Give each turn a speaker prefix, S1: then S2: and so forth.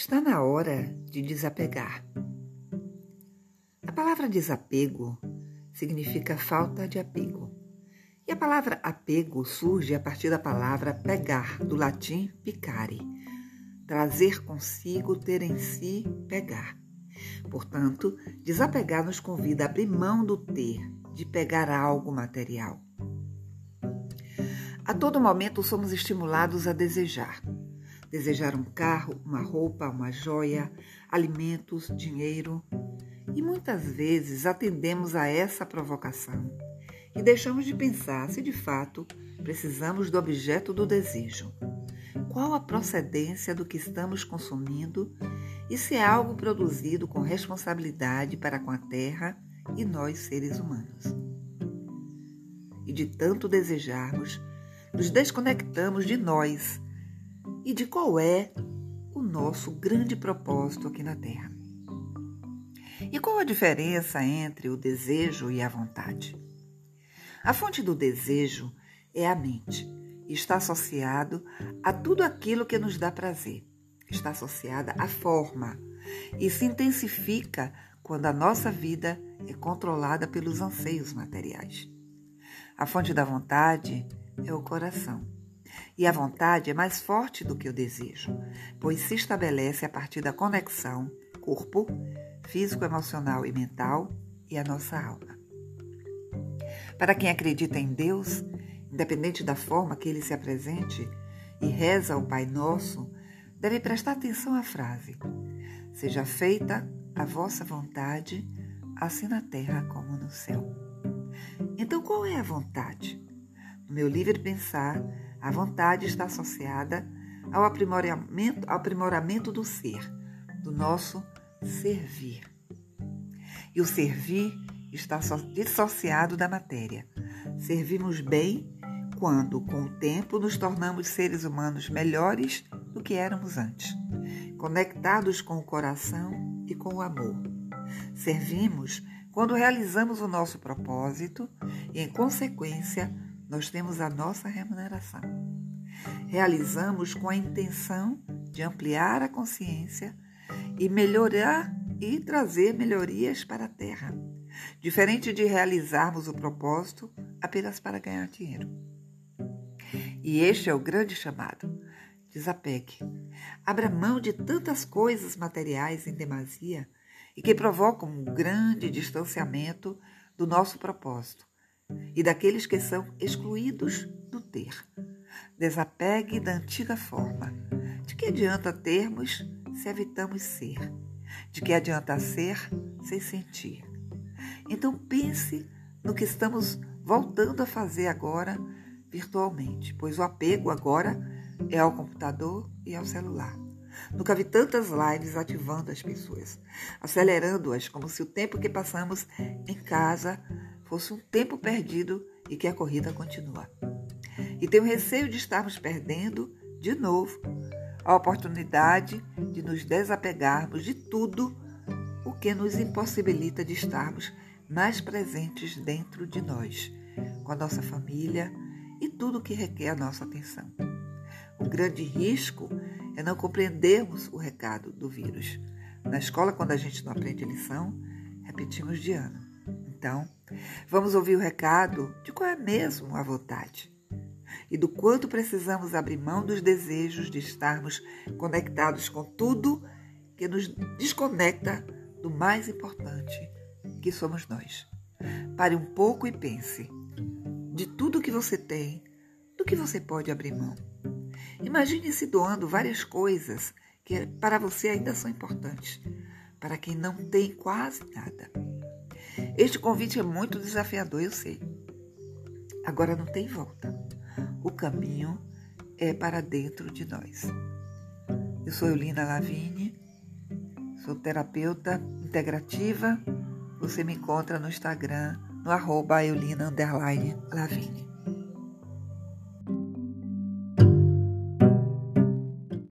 S1: Está na hora de desapegar. A palavra desapego significa falta de apego. E a palavra apego surge a partir da palavra pegar, do latim picare, trazer consigo, ter em si, pegar. Portanto, desapegar nos convida a abrir mão do ter, de pegar algo material. A todo momento somos estimulados a desejar desejar um carro, uma roupa, uma joia, alimentos, dinheiro. E muitas vezes atendemos a essa provocação e deixamos de pensar se de fato precisamos do objeto do desejo. Qual a procedência do que estamos consumindo e se é algo produzido com responsabilidade para com a terra e nós, seres humanos. E de tanto desejarmos, nos desconectamos de nós e de qual é o nosso grande propósito aqui na Terra. E qual a diferença entre o desejo e a vontade? A fonte do desejo é a mente e está associado a tudo aquilo que nos dá prazer. Está associada à forma e se intensifica quando a nossa vida é controlada pelos anseios materiais. A fonte da vontade é o coração e a vontade é mais forte do que o desejo, pois se estabelece a partir da conexão corpo, físico, emocional e mental e a nossa alma. Para quem acredita em Deus, independente da forma que ele se apresente e reza o Pai Nosso, deve prestar atenção à frase: Seja feita a vossa vontade, assim na terra como no céu. Então, qual é a vontade? No meu livre pensar, a vontade está associada ao aprimoramento, ao aprimoramento do ser, do nosso servir. E o servir está dissociado da matéria. Servimos bem quando, com o tempo, nos tornamos seres humanos melhores do que éramos antes, conectados com o coração e com o amor. Servimos quando realizamos o nosso propósito e, em consequência, nós temos a nossa remuneração. Realizamos com a intenção de ampliar a consciência e melhorar e trazer melhorias para a Terra, diferente de realizarmos o propósito apenas para ganhar dinheiro. E este é o grande chamado. Desapegue. Abra mão de tantas coisas materiais em demasia e que provocam um grande distanciamento do nosso propósito e daqueles que são excluídos do ter. Desapegue da antiga forma. De que adianta termos se evitamos ser? De que adianta ser sem sentir? Então pense no que estamos voltando a fazer agora virtualmente, pois o apego agora é ao computador e ao celular. Nunca vi tantas lives ativando as pessoas, acelerando-as como se o tempo que passamos em casa fosse um tempo perdido e que a corrida continua. E tenho receio de estarmos perdendo, de novo, a oportunidade de nos desapegarmos de tudo o que nos impossibilita de estarmos mais presentes dentro de nós, com a nossa família e tudo o que requer a nossa atenção. O grande risco é não compreendermos o recado do vírus. Na escola, quando a gente não aprende lição, repetimos de ano. Então, vamos ouvir o recado de qual é mesmo a vontade e do quanto precisamos abrir mão dos desejos de estarmos conectados com tudo que nos desconecta do mais importante, que somos nós. Pare um pouco e pense de tudo que você tem, do que você pode abrir mão. Imagine se doando várias coisas que para você ainda são importantes, para quem não tem quase nada. Este convite é muito desafiador, eu sei. Agora não tem volta. O caminho é para dentro de nós. Eu sou Eulina Lavigne, sou terapeuta integrativa. Você me encontra no Instagram, no arroba Eulina Lavigne.